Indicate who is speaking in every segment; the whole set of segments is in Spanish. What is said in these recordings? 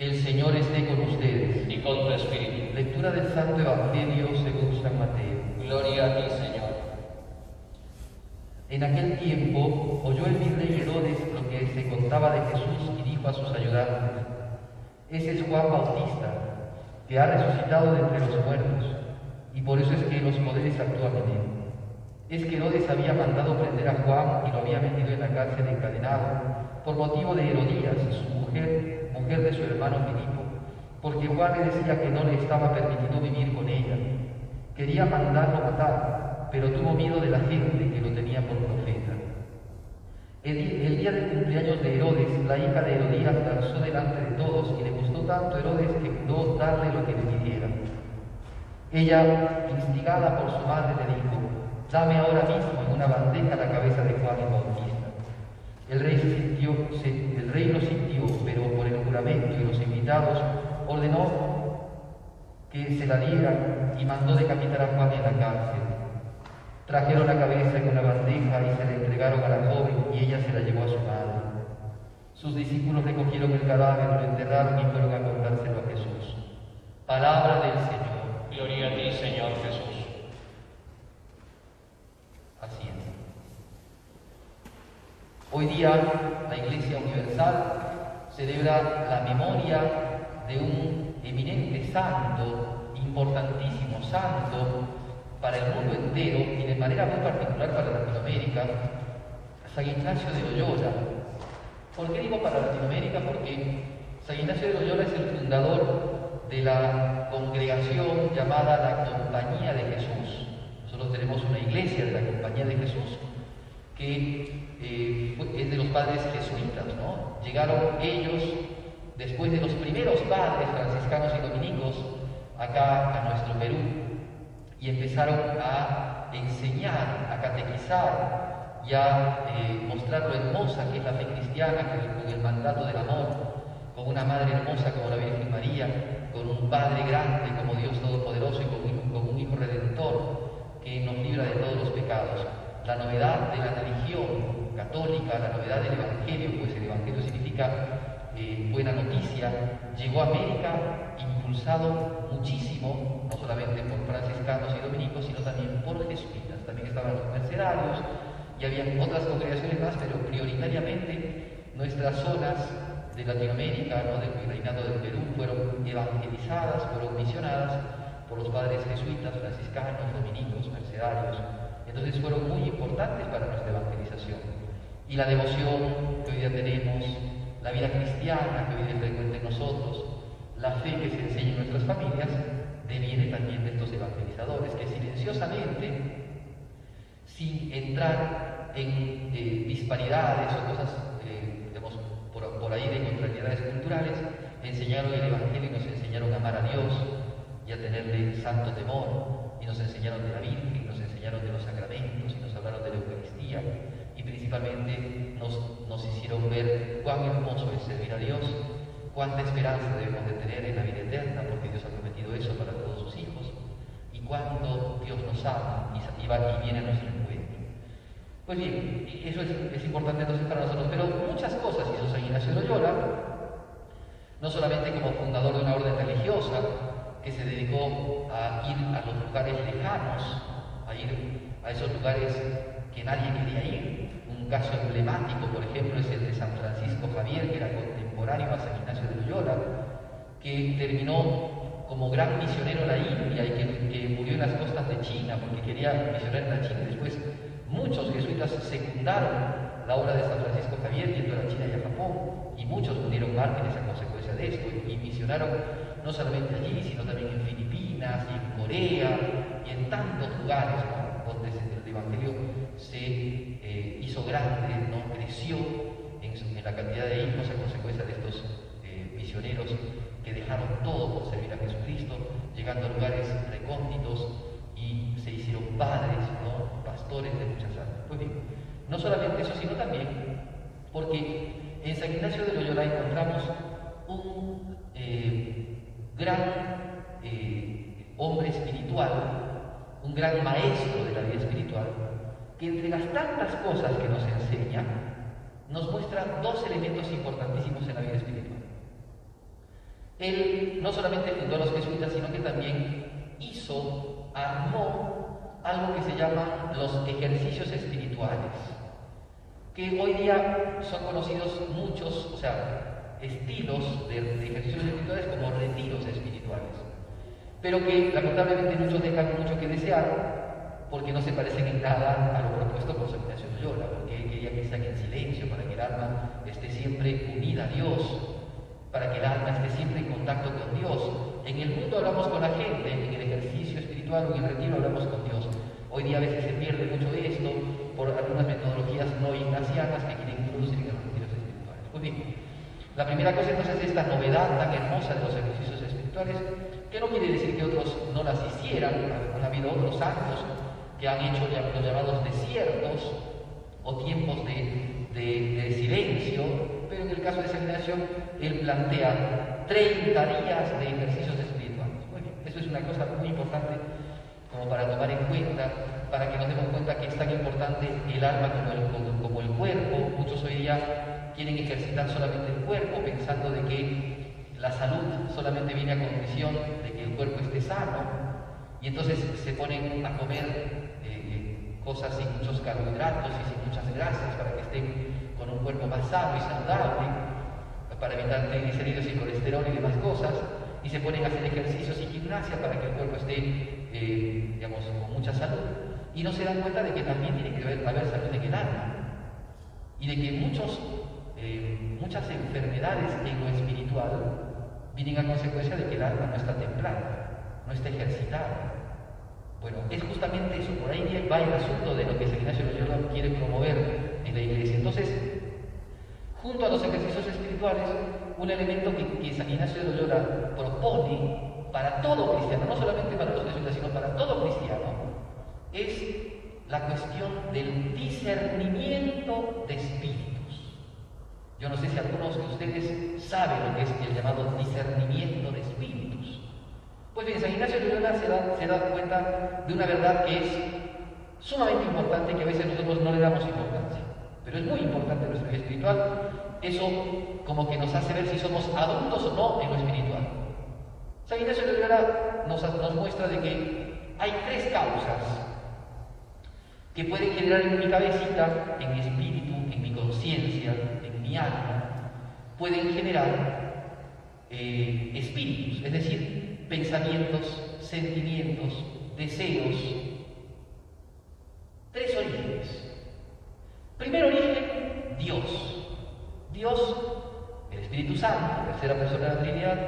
Speaker 1: El Señor esté con ustedes.
Speaker 2: y con tu espíritu.
Speaker 1: Lectura del Santo Evangelio según San Mateo.
Speaker 2: Gloria a ti, Señor.
Speaker 1: En aquel tiempo oyó el virrey Herodes lo que se contaba de Jesús y dijo a sus ayudantes, ese es Juan Bautista, que ha resucitado de entre los muertos, y por eso es que los poderes actúan en él. Es que Herodes había mandado prender a Juan y lo había metido en la cárcel encadenado, por motivo de Herodías, su mujer, de su hermano Filipo, porque Juan le decía que no le estaba permitido vivir con ella. Quería mandarlo matar, pero tuvo miedo de la gente que lo tenía por profeta. El, el día del cumpleaños de Herodes, la hija de Herodías danzó delante de todos y le gustó tanto Herodes que juró darle lo que le pidiera. Ella, instigada por su madre, le dijo, dame ahora mismo en una bandeja la cabeza de Juan el Bautista. El rey, sintió, lo sintió, pero por el juramento y los invitados ordenó que se la dieran y mandó decapitar a Juan en la cárcel. Trajeron la cabeza en una bandeja y se la entregaron a la joven y ella se la llevó a su madre. Sus discípulos recogieron el cadáver, lo enterraron y fueron a contárselo a Jesús. Palabra del Señor.
Speaker 2: Gloria a ti, Señor Jesús.
Speaker 1: Así es. Hoy día la Iglesia Universal celebra la memoria de un eminente santo, importantísimo santo para el mundo entero y de manera muy particular para Latinoamérica, San Ignacio de Loyola. ¿Por qué digo para Latinoamérica? Porque San Ignacio de Loyola es el fundador de la congregación llamada la Compañía de Jesús. Nosotros tenemos una iglesia de la Compañía de Jesús que eh, es de los padres jesuitas, ¿no? Llegaron ellos después de los primeros padres franciscanos y dominicos acá a nuestro Perú y empezaron a enseñar, a catequizar y a eh, mostrar lo hermosa que es la fe cristiana que- con el mandato del amor, con una madre hermosa como la Virgen María, con un Padre grande como Dios Todopoderoso y con un con un hijo redentor que nos libra de todos los pecados. La novedad de la religión católica, la novedad del Evangelio, pues el Evangelio significa eh, buena noticia, llegó a América impulsado muchísimo, no solamente por franciscanos y dominicos, sino también por jesuitas. También estaban los mercenarios y había otras congregaciones más, pero prioritariamente nuestras zonas de Latinoamérica, ¿no? del reinado del Perú, fueron evangelizadas, fueron misionadas por los padres jesuitas, franciscanos, dominicos, mercedarios. Entonces fueron muy importantes para nuestra evangelización. Y la devoción que hoy día tenemos, la vida cristiana que hoy día frecuente en nosotros, la fe que se enseña en nuestras familias, deviene también de estos evangelizadores que silenciosamente, sin entrar en eh, disparidades o cosas, eh, digamos, por, ahí de contrariedades culturales, enseñaron el Evangelio y nos enseñaron a amar a Dios y a tenerle santo temor, y nos enseñaron de la Virgen, enseñaron de los sacramentos, y nos hablaron de la Eucaristía, y principalmente nos, nos hicieron ver cuán hermoso es servir a Dios, cuánta esperanza debemos de tener en la vida eterna, porque Dios ha prometido eso para todos sus hijos, y cuánto Dios nos ama y, va- y viene a nuestro encuentro. Pues bien, eso es, es importante entonces para nosotros, pero muchas cosas hizo San Ignacio Loyola, no solamente como fundador de una orden religiosa que se dedicó a ir a los lugares lejanos, a ir a esos lugares que nadie quería ir. Un caso emblemático, por ejemplo, es el de San Francisco Javier, que era contemporáneo a San Ignacio de Loyola, que terminó como gran misionero en la India y que, que murió en las costas de China porque quería misionar en la China. Después muchos jesuitas secundaron la obra de San Francisco Javier yendo a China y a Japón y muchos murieron mártires a consecuencia de esto y, y misionaron no solamente allí, sino también en Filipinas y en Corea y en tantos lugares donde el Evangelio se eh, hizo grande, ¿no? creció en, la cantidad de hijos a consecuencia de estos eh, misioneros que dejaron todo por servir a Jesucristo, llegando a lugares recónditos y se hicieron padres, ¿no? pastores de muchas almas. Pues bien, no solamente eso, sino también porque en San Ignacio de Loyola encontramos un eh, gran hombre espiritual, un gran maestro de la vida espiritual, que entre las tantas cosas que nos enseña, nos muestra dos elementos importantísimos en la vida espiritual. Él no solamente fundó a los jesuitas, sino que también hizo, armó algo que se llama los ejercicios espirituales, que hoy día son conocidos muchos, o sea, estilos de, ejercicios espirituales como retiros espirituales, pero que lamentablemente muchos dejan mucho que desear porque no se parecen en nada a lo propuesto por San Ignacio Loyola, porque quería que en silencio para que el alma esté siempre unida a Dios, para que el alma esté siempre en contacto con Dios. En el mundo hablamos con la gente, en el ejercicio espiritual o en el retiro hablamos con Dios. Hoy día a veces se pierde mucho de esto por algunas metodologías no ignacianas que quieren introducir en los retiros espirituales. Muy bien, la primera cosa entonces es esta novedad tan hermosa de los ejercicios espirituales, que no quiere decir que otros no las hicieran, han habido otros santos que han hecho los llamados desiertos o tiempos de, silencio, pero en el caso de esa generación, él plantea 30 días de ejercicios espirituales. Bien, eso es una cosa muy importante como para tomar en cuenta, para que nos demos cuenta que es tan importante el alma como el, como el cuerpo. Muchos hoy día quieren ejercitar solamente el cuerpo pensando de que la salud solamente viene a condición de que el cuerpo esté sano y entonces se ponen a comer eh, eh, cosas sin muchos carbohidratos y sin muchas grasas para que estén con un cuerpo más sano y saludable, para evitar triglicéridos y colesterol y demás cosas, y se ponen a hacer ejercicios y gimnasia para que el cuerpo esté, eh, digamos, con mucha salud. Y no se dan cuenta de que también tiene que haber, salud en el alma, y de que muchos, muchas enfermedades en lo espiritual vienen a consecuencia de que el alma no está templada, no está ejercitada. Bueno, es justamente eso, por ahí va el asunto de lo que San Ignacio Loyola quiere promover en la iglesia. Entonces, junto a los ejercicios espirituales, un elemento que, San Ignacio de Loyola propone para todo cristiano, no solamente para los jesuitas, sino para todo cristiano, es la cuestión del discernimiento de espíritus. Yo no sé si algunos de ustedes saben lo que es el llamado discernimiento de espíritus. Pues bien, San Ignacio de Loyola se da, cuenta de una verdad que es sumamente importante que a veces nosotros no le damos importancia pero es muy importante nuestra vida espiritual. Eso como que nos hace ver si somos adultos o no en lo espiritual. San Ignacio de Loyola nos, muestra de que hay tres causas que pueden generar en mi cabecita, en mi espíritu, en mi conciencia, en mi alma, pueden generar eh, espíritus, es decir, pensamientos, sentimientos, deseos, tres orígenes. Primer origen, Dios. Dios, el Espíritu Santo, tercera persona de la Trinidad,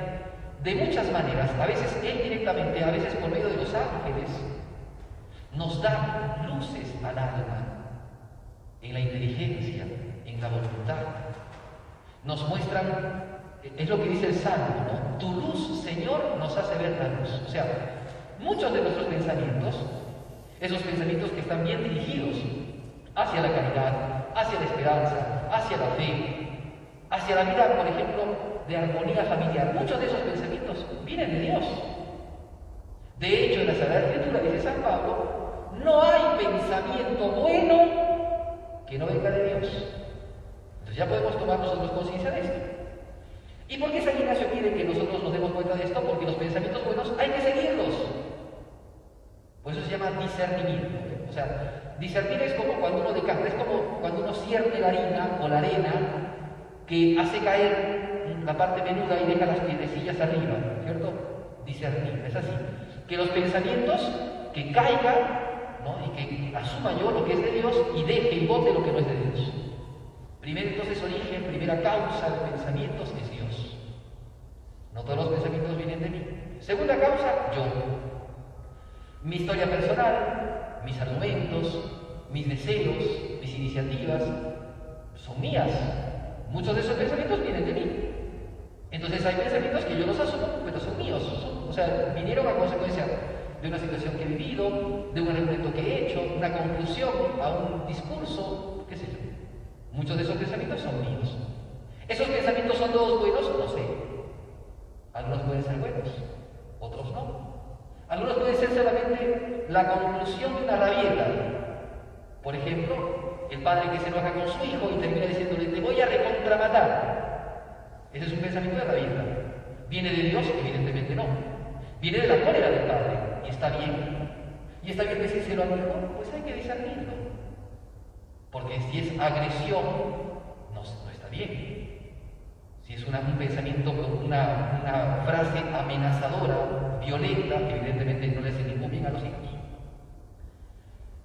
Speaker 1: de muchas maneras, a veces Él directamente, a veces por medio de los ángeles, nos da luces al alma, en la inteligencia, en la voluntad. Nos muestran, es lo que dice el Salmo. Tu luz, Señor, nos hace ver la luz. O sea, muchos de nuestros pensamientos, esos pensamientos que están bien dirigidos hacia la caridad, hacia la esperanza, hacia la fe, hacia la vida, por ejemplo, de armonía familiar. Muchos de esos pensamientos vienen de Dios. De hecho, en la Sagrada Escritura dice San Pablo, no hay pensamiento bueno que no venga de Dios. Ya podemos tomar nosotros conciencia de esto. ¿Y por qué San Ignacio quiere que nosotros nos demos cuenta de esto? Porque los pensamientos buenos hay que seguirlos. Por eso se llama discernimiento. O sea, Discernir es como cuando uno decanta, es como cuando uno cierne la harina o la arena que hace caer la parte menuda y deja las piedrecillas arriba, ¿cierto? Discernir, es así. Que los pensamientos que caigan ¿no? y que asuma yo lo que es de Dios y deje y bote lo que no es de Dios. Primero entonces origen, primera causa de pensamientos es Dios. No todos los pensamientos vienen de mí. Segunda causa, yo. Mi historia personal, mis argumentos, mis deseos, mis iniciativas, son mías. Muchos de esos pensamientos vienen de mí. Entonces hay pensamientos que yo los asumo, pero son míos. o sea, vinieron a consecuencia de una situación que he vivido, de un argumento que he hecho, una conclusión a un discurso. Muchos de esos pensamientos son míos. ¿Esos pensamientos son todos buenos? No sé. Algunos pueden ser buenos, otros no. Algunos pueden ser solamente la conclusión de una rabieta. Por ejemplo, el padre que se enoja con su hijo y termina diciéndole, te voy a recontramatar. Ese es un pensamiento de rabieta. ¿Viene de Dios? Evidentemente no. Viene de la cólera del Padre, y está bien. Y está bien decírselo al hijo, pues hay que discernirlo. Porque si es agresión, no, está bien. Si es un pensamiento, una, frase amenazadora, violenta, evidentemente no le hace ningún bien a los hijos.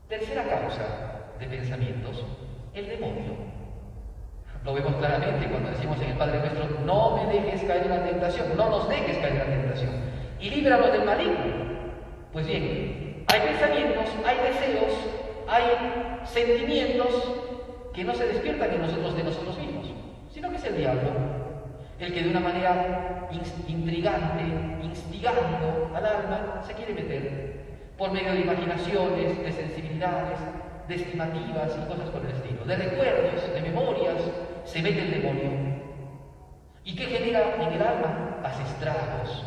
Speaker 1: Tercera causa de pensamientos, el demonio. Lo vemos claramente cuando decimos en el Padre Nuestro, no me dejes caer en la tentación, no nos dejes caer en la tentación, y líbranos del maligno. Pues bien, hay pensamientos, hay deseos, hay sentimientos que no se despiertan en nosotros de nosotros mismos, sino que es el diablo, el que de una manera intrigante, instigando al alma, se quiere meter por medio de imaginaciones, de sensibilidades, de estimativas y cosas por el estilo, de recuerdos, de memorias, se mete el demonio. ¿Y qué genera en el alma? Hace estragos.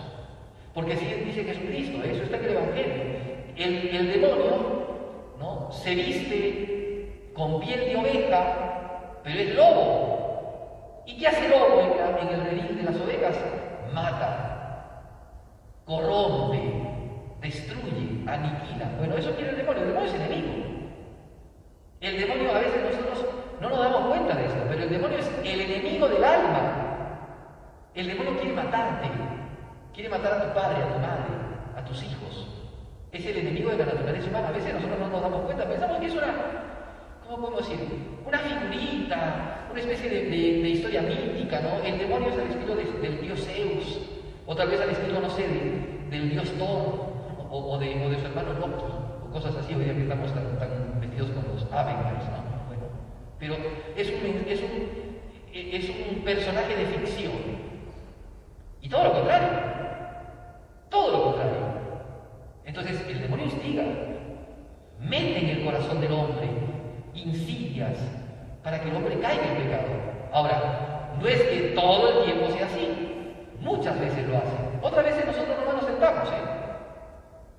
Speaker 1: Porque así dice Jesucristo, eso está en el Evangelio. El, demonio ¿no? se viste con piel de oveja, pero es lobo. ¿Y qué hace el lobo en, el redil de las ovejas? Mata, corrompe, destruye, aniquila. Bueno, eso quiere el demonio. El demonio es enemigo. El demonio a veces nosotros no nos damos cuenta de eso, pero el demonio es el enemigo del alma. El demonio quiere matarte, quiere matar a tu padre, a tu madre, a tus hijos. Es el enemigo de la naturaleza humana. A veces nosotros no nos damos cuenta, pensamos que es una, ¿cómo podemos decir? Una figurita, una especie de, historia mítica, ¿no? El demonio es al estilo del dios Zeus, o tal vez al estilo, no sé, del dios Thor, o, de, su hermano Loki, o cosas así, hoy que estamos tan, tan metidos con los Avengers, ¿no? Pero es un, es un personaje de ficción. Y todo lo contrario. Todo lo contrario. Entonces el demonio instiga, mete en el corazón del hombre insidias para que el hombre caiga en pecado. Ahora, no es que todo el tiempo sea así, muchas veces lo hace. Otras veces nosotros no nos sentamos. ¿eh?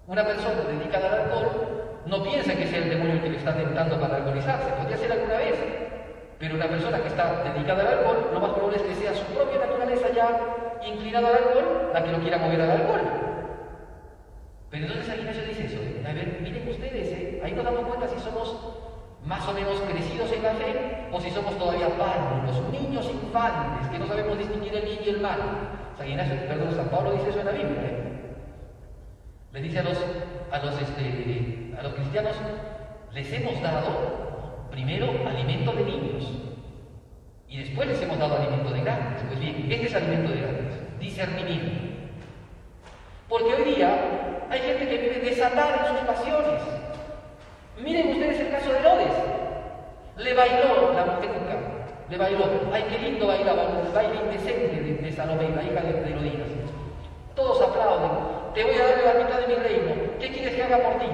Speaker 1: Una persona dedicada al alcohol no piensa que sea el demonio el que le está tentando para alcoholizarse, podría ser alguna vez, pero una persona que está dedicada al alcohol, lo más probable es que sea su propia naturaleza ya inclinada al alcohol la que lo quiera mover al alcohol. Pero entonces San Ignacio dice eso, a ver, miren ustedes, ¿eh? ahí nos damos cuenta si somos más o menos crecidos en la fe o si somos todavía párvulos, niños infantes que no sabemos distinguir el bien y el mal. San Ignacio, perdón, San Pablo dice eso en la Biblia. ¿eh? Le dice a los, a los, este, a los cristianos, les hemos dado primero alimento de niños y después les hemos dado alimento de grandes. Pues bien, este es alimento de grandes, discernimiento. Porque hoy día hay gente que vive en sus pasiones. Miren ustedes el caso de Herodes. Le bailó la mujer le bailó. Ay, qué lindo bailaba, el baile indecente de, Salomé, la hija de, de Herodías. Todos aplauden te voy a dar la mitad de mi reino, ¿qué quieres que haga por ti?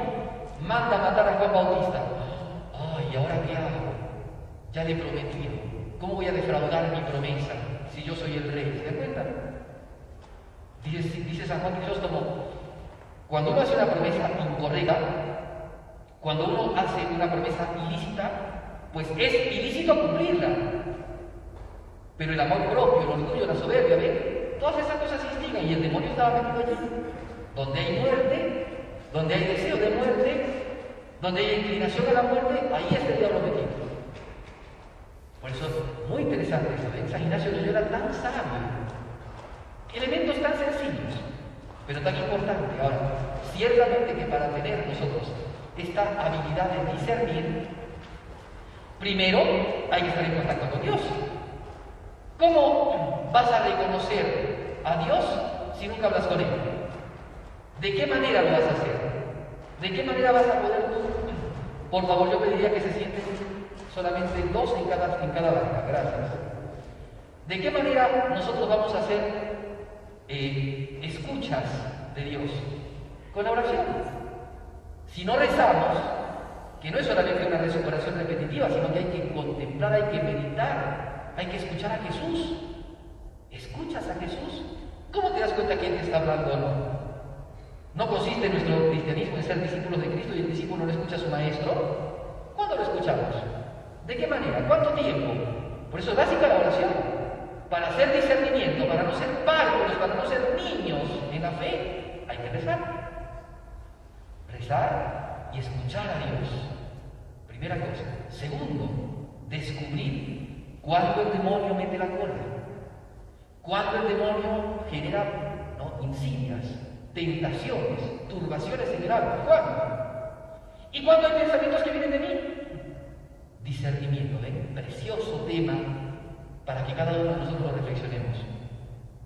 Speaker 1: Manda a matar a Juan Bautista. Ay, ¿ahora qué hago? Ya le he prometido. ¿Cómo voy a defraudar mi promesa si yo soy el rey? ¿Se dan cuenta? Dice, San Juan Crisóstomo, cuando uno hace una promesa incorrecta, cuando uno hace una promesa ilícita, pues es ilícito cumplirla. Pero el amor propio, el orgullo, la soberbia, ¿ven? Todas esas cosas instigan y el demonio estaba metido allí. Donde hay muerte, donde hay deseo de muerte, donde hay inclinación a la muerte, ahí está el diablo metido. Por eso es muy interesante eso. ¿eh? San Ignacio Loyola tan sabio. Elementos tan sencillos, pero tan importantes. Ahora, ciertamente que para tener nosotros esta habilidad de discernir, primero hay que estar en contacto con Dios. ¿Cómo vas a reconocer a Dios si nunca hablas con Él? ¿De qué manera lo vas a hacer? ¿De qué manera vas a poder tú? Por favor, yo pediría que se sienten solamente dos en cada, en cada banca. Gracias. ¿De qué manera nosotros vamos a hacer eh, escuchas de Dios? Con la oración. Si no rezamos, que no es solamente una oración repetitiva, sino que hay que contemplar, hay que meditar, hay que escuchar a Jesús. ¿Escuchas a Jesús? ¿Cómo te das cuenta quién te está hablando o no? ¿No consiste nuestro cristianismo en ser discípulos de Cristo y el discípulo no escucha a su maestro? ¿Cuándo lo escuchamos? ¿De qué manera? ¿Cuánto tiempo? Por eso es básica la oración. Para hacer discernimiento, para no ser párvulos, para no ser niños en la fe, hay que rezar. Rezar y escuchar a Dios. Primera cosa. Segundo, descubrir cuándo el demonio mete la cola. Cuándo el demonio genera ¿no? tentaciones, turbaciones en el alma. ¿Cuándo? ¿Y cuándo hay pensamientos que vienen de mí? Discernimiento, ¿ven? Precioso tema para que cada uno de nosotros reflexionemos.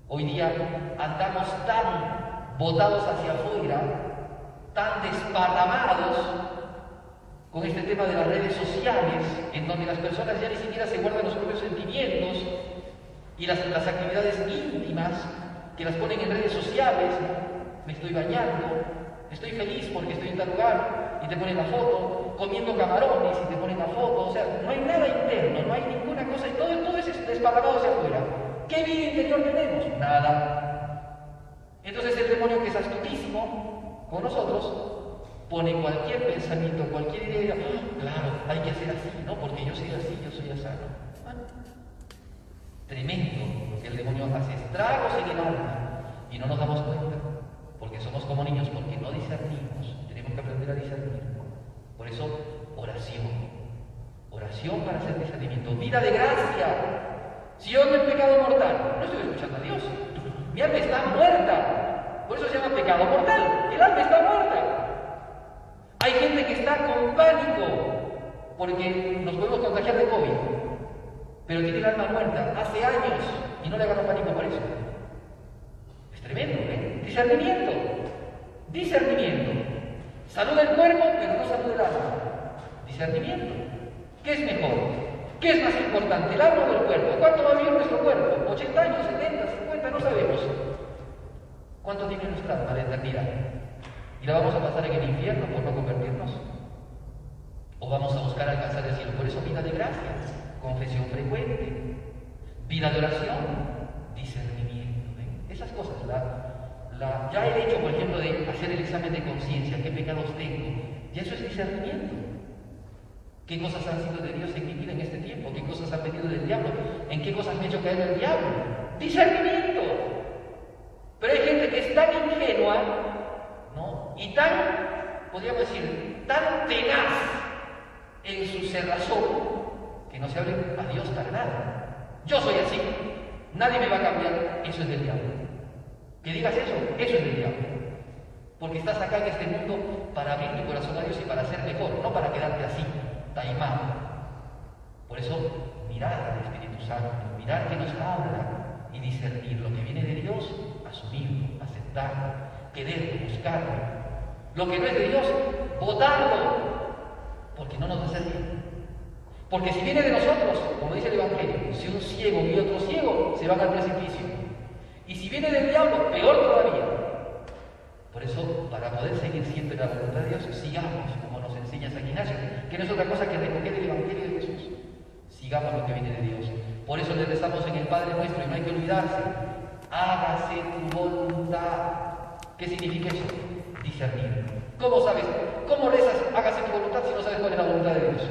Speaker 1: Hoy día andamos tan botados hacia afuera, tan desparramados con este tema de las redes sociales, en donde las personas ya ni siquiera se guardan los propios sentimientos y las, las actividades íntimas que las ponen en redes sociales. Me estoy bañando, estoy feliz porque estoy en tal lugar y te ponen la foto, comiendo camarones y te ponen la foto, o sea, no hay nada interno, desparramado hacia afuera. ¿Qué vida interior tenemos? Nada. Entonces el demonio que es astutísimo con nosotros pone cualquier pensamiento, cualquier idea, ¡Ah, claro, hay que hacer así, ¿no? Porque yo soy así, yo soy así. Tremendo, que el demonio hace estragos en el alma y no nos damos cuenta, porque somos como niños, porque no discernimos, tenemos que aprender a discernir. Por eso, oración. Oración para hacer discernimiento. Vida de gracia. Si ando en pecado mortal, no estoy escuchando a Dios. Mi alma está muerta. Por eso se llama pecado mortal. El alma está muerta. Hay gente que está con pánico porque nos podemos contagiar de COVID, pero tiene el alma muerta hace años y no le agarró pánico por eso. Es tremendo, ¿eh? Discernimiento. Discernimiento. Salud del cuerpo, pero no salud del alma. Discernimiento. ¿Qué es mejor? ¿Qué es más importante, el alma o el cuerpo? ¿Cuánto va a vivir nuestro cuerpo? ¿80 años, 70, 50? No sabemos. ¿Cuánto tiene nuestra alma de eternidad? ¿Y la vamos a pasar en el infierno por no convertirnos? ¿O vamos a buscar alcanzar el cielo? Por eso vida de gracia, confesión frecuente, vida de oración, discernimiento. Esas cosas, la, la, ya el hecho, por ejemplo, de hacer el examen de conciencia, qué pecados tengo, ya eso es discernimiento. ¿Qué cosas han sido de Dios en mi vida en este tiempo? ¿Qué cosas han venido del diablo? ¿En qué cosas me ha hecho caer el diablo? Discernimiento. Pero hay gente que es tan ingenua, ¿no? Y tan, podríamos decir, tan tenaz en su cerrazón, que no se abre a Dios para nada. Yo soy así, nadie me va a cambiar, eso es del diablo. Que digas eso, eso es del diablo. Porque estás acá en este mundo para abrir tu corazón a Dios y para ser mejor, no para quedarte así, taimado. Por eso, mirar al Espíritu Santo, mirar que nos habla y discernir lo que viene de Dios, asumirlo, aceptarlo, quererlo, buscarlo. Lo que no es de Dios, votarlo, porque no nos a servir. Porque si viene de nosotros, como dice el Evangelio, si un ciego y otro ciego, se van al precipicio. Y si viene del diablo, peor todavía. Por eso, para poder seguir siempre la voluntad de Dios, sigamos, enseña San Ignacio, que no es otra cosa que recoger el Evangelio de Jesús. Sigamos lo que viene de Dios. Por eso le rezamos en el Padre nuestro y no hay que olvidarse. Hágase tu voluntad. ¿Qué significa eso? Discernir. ¿Cómo sabes? ¿Cómo rezas? Hágase tu voluntad si no sabes cuál es la voluntad de Dios.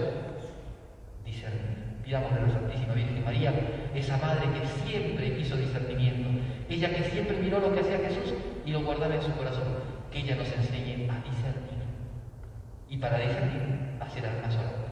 Speaker 1: Discernir. Pidamos a la Santísima Virgen María, esa madre que siempre hizo discernimiento, ella que siempre miró lo que hacía Jesús y lo guardaba en su corazón, que ella nos enseñe a discernir. Y para discernir, hacer una sola